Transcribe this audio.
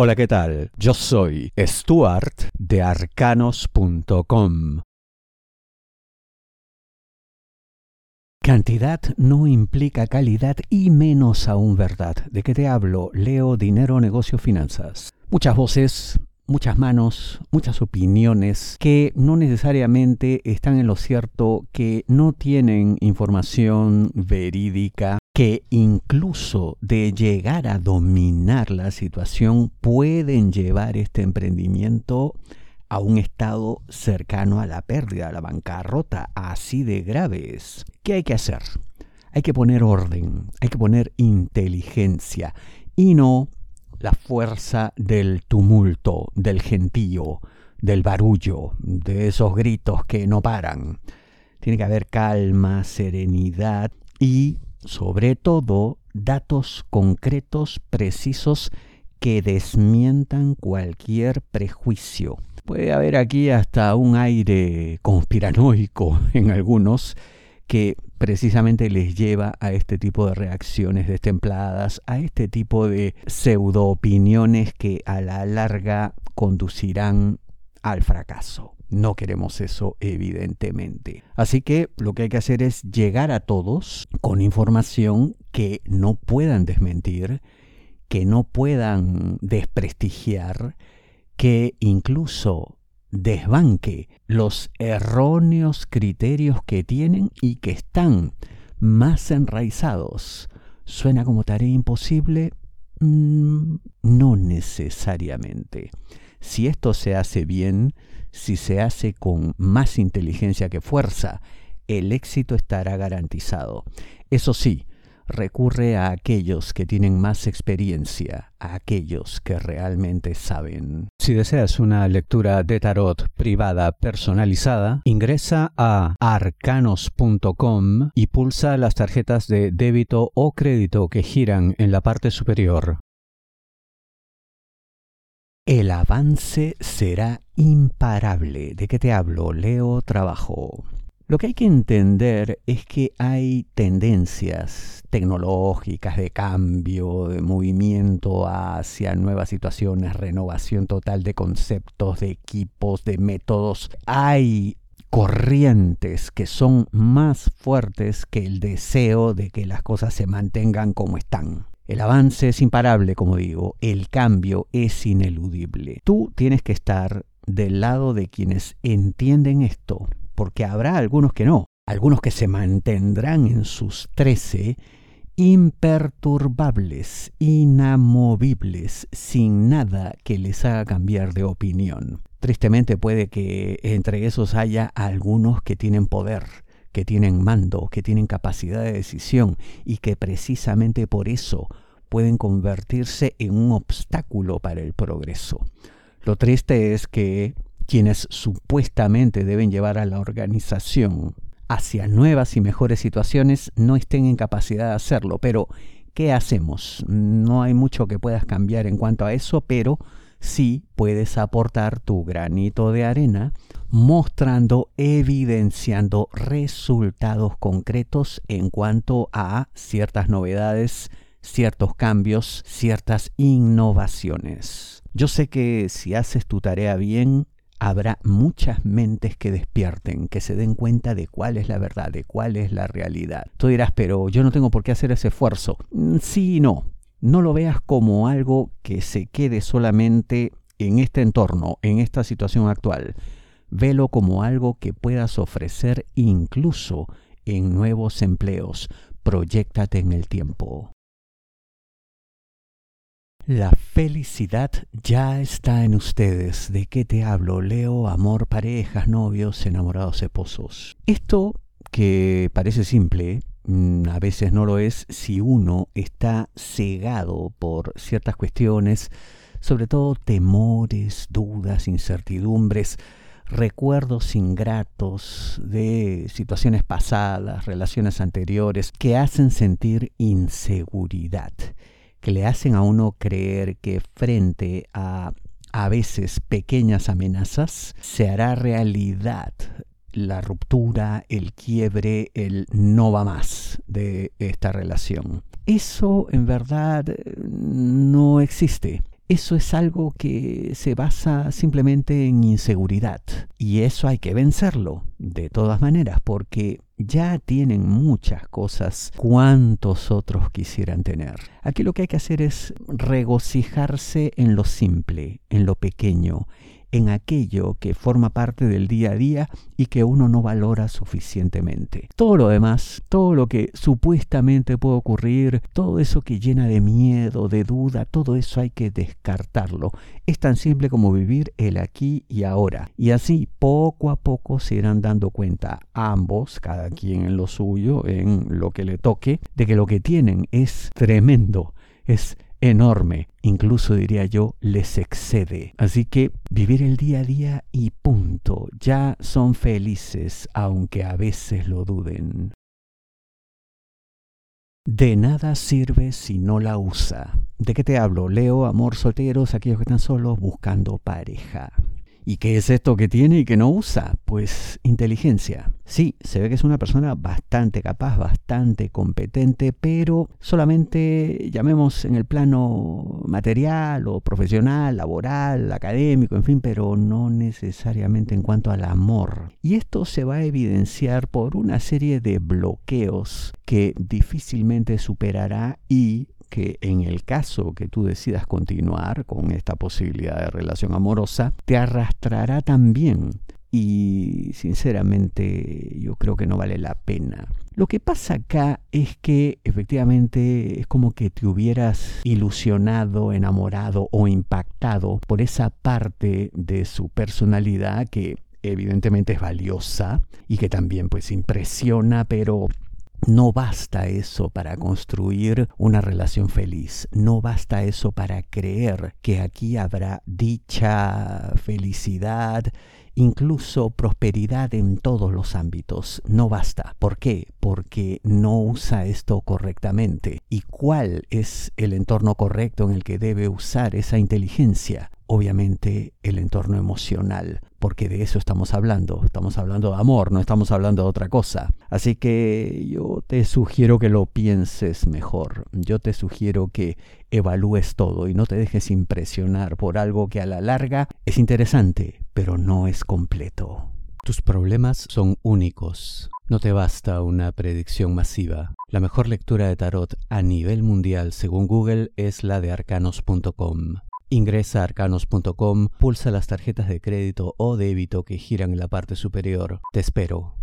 Hola, ¿qué tal? Yo soy Stuart de arcanos.com. Cantidad no implica calidad y menos aún verdad. ¿De qué te hablo? Leo Dinero, Negocio, Finanzas. Muchas voces, muchas manos, muchas opiniones que no necesariamente están en lo cierto, que no tienen información verídica, que incluso de llegar a dominar la situación pueden llevar este emprendimiento a un estado cercano a la pérdida, a la bancarrota, así de graves. ¿Qué hay que hacer? Hay que poner orden, hay que poner inteligencia y no la fuerza del tumulto, del gentío, del barullo, de esos gritos que no paran. Tiene que haber calma, serenidad y, sobre todo, datos concretos, precisos, que desmientan cualquier prejuicio. Puede haber aquí hasta un aire conspiranoico en algunos que precisamente les lleva a este tipo de reacciones destempladas, a este tipo de pseudo opiniones que a la larga conducirán al fracaso. No queremos eso, evidentemente. Así que lo que hay que hacer es llegar a todos con información que no puedan desmentir, que no puedan desprestigiar, que incluso desbanque los erróneos criterios que tienen y que están más enraizados. ¿Suena como tarea imposible? Mm, no necesariamente. Si esto se hace bien, si se hace con más inteligencia que fuerza, el éxito estará garantizado. Eso sí, recurre a aquellos que tienen más experiencia, a aquellos que realmente saben. Si deseas una lectura de tarot privada personalizada, ingresa a arcanos.com y pulsa las tarjetas de débito o crédito que giran en la parte superior. El avance será imparable. ¿De qué te hablo? Leo Trabajo. Lo que hay que entender es que hay tendencias tecnológicas de cambio, de movimiento hacia nuevas situaciones, renovación total de conceptos, de equipos, de métodos. Hay corrientes que son más fuertes que el deseo de que las cosas se mantengan como están. El avance es imparable, como digo, el cambio es ineludible. Tú tienes que estar del lado de quienes entienden esto, porque habrá algunos que no, algunos que se mantendrán en sus trece imperturbables, inamovibles, sin nada que les haga cambiar de opinión. Tristemente puede que entre esos haya algunos que tienen poder, que tienen mando, que tienen capacidad de decisión y que precisamente por eso pueden convertirse en un obstáculo para el progreso. Lo triste es que quienes supuestamente deben llevar a la organización hacia nuevas y mejores situaciones no estén en capacidad de hacerlo. Pero, ¿qué hacemos? No hay mucho que puedas cambiar en cuanto a eso, pero sí puedes aportar tu granito de arena mostrando, evidenciando resultados concretos en cuanto a ciertas novedades, ciertos cambios, ciertas innovaciones. Yo sé que si haces tu tarea bien, habrá muchas mentes que despierten, que se den cuenta de cuál es la verdad, de cuál es la realidad. Tú dirás, pero yo no tengo por qué hacer ese esfuerzo. Mm, sí y no. No lo veas como algo que se quede solamente en este entorno, en esta situación actual. Velo como algo que puedas ofrecer incluso en nuevos empleos. Proyéctate en el tiempo. La felicidad ya está en ustedes. ¿De qué te hablo? Leo, amor, parejas, novios, enamorados, esposos. Esto que parece simple, a veces no lo es si uno está cegado por ciertas cuestiones, sobre todo temores, dudas, incertidumbres, recuerdos ingratos de situaciones pasadas, relaciones anteriores, que hacen sentir inseguridad que le hacen a uno creer que frente a a veces pequeñas amenazas se hará realidad la ruptura, el quiebre, el no va más de esta relación. Eso en verdad no existe. eso es algo que se basa simplemente en inseguridad. Y eso hay que vencerlo, de todas maneras, porque ya tienen muchas cosas cuantos otros quisieran tener. Aquí lo que hay que hacer es regocijarse en lo simple, en lo pequeño, en aquello que forma parte del día a día y que uno no valora suficientemente. Todo lo demás, todo lo que supuestamente puede ocurrir, todo eso que llena de miedo, de duda, todo eso hay que descartarlo. Es tan simple como vivir el aquí y ahora. Y así poco a poco se irán dando cuenta ambos, cada quien en lo suyo, en lo que le toque, de que lo que tienen es tremendo, es enorme, incluso diría yo, les excede. Así que vivir el día a día y punto, ya son felices, aunque a veces lo duden. De nada sirve si no la usa. ¿De qué te hablo? Leo, amor, solteros, aquellos que están solos buscando pareja. ¿Y qué es esto que tiene y que no usa? Pues inteligencia. Sí, se ve que es una persona bastante capaz, bastante competente, pero solamente llamemos en el plano material o profesional, laboral, académico, en fin, pero no necesariamente en cuanto al amor. Y esto se va a evidenciar por una serie de bloqueos que difícilmente superará y que en el caso que tú decidas continuar con esta posibilidad de relación amorosa, te arrastrará también. Y sinceramente yo creo que no vale la pena. Lo que pasa acá es que efectivamente es como que te hubieras ilusionado, enamorado o impactado por esa parte de su personalidad que evidentemente es valiosa y que también pues impresiona, pero no basta eso para construir una relación feliz, no basta eso para creer que aquí habrá dicha, felicidad, incluso prosperidad en todos los ámbitos. No basta. ¿Por qué? Porque no usa esto correctamente. ¿Y cuál es el entorno correcto en el que debe usar esa inteligencia? obviamente el entorno emocional, porque de eso estamos hablando, estamos hablando de amor, no estamos hablando de otra cosa. Así que yo te sugiero que lo pienses mejor, yo te sugiero que evalúes todo y no te dejes impresionar por algo que a la larga es interesante, pero no es completo. Tus problemas son únicos. No te basta una predicción masiva. La mejor lectura de tarot a nivel mundial según Google es la de arcanos.com. Ingresa a arcanos.com, pulsa las tarjetas de crédito o débito que giran en la parte superior. Te espero.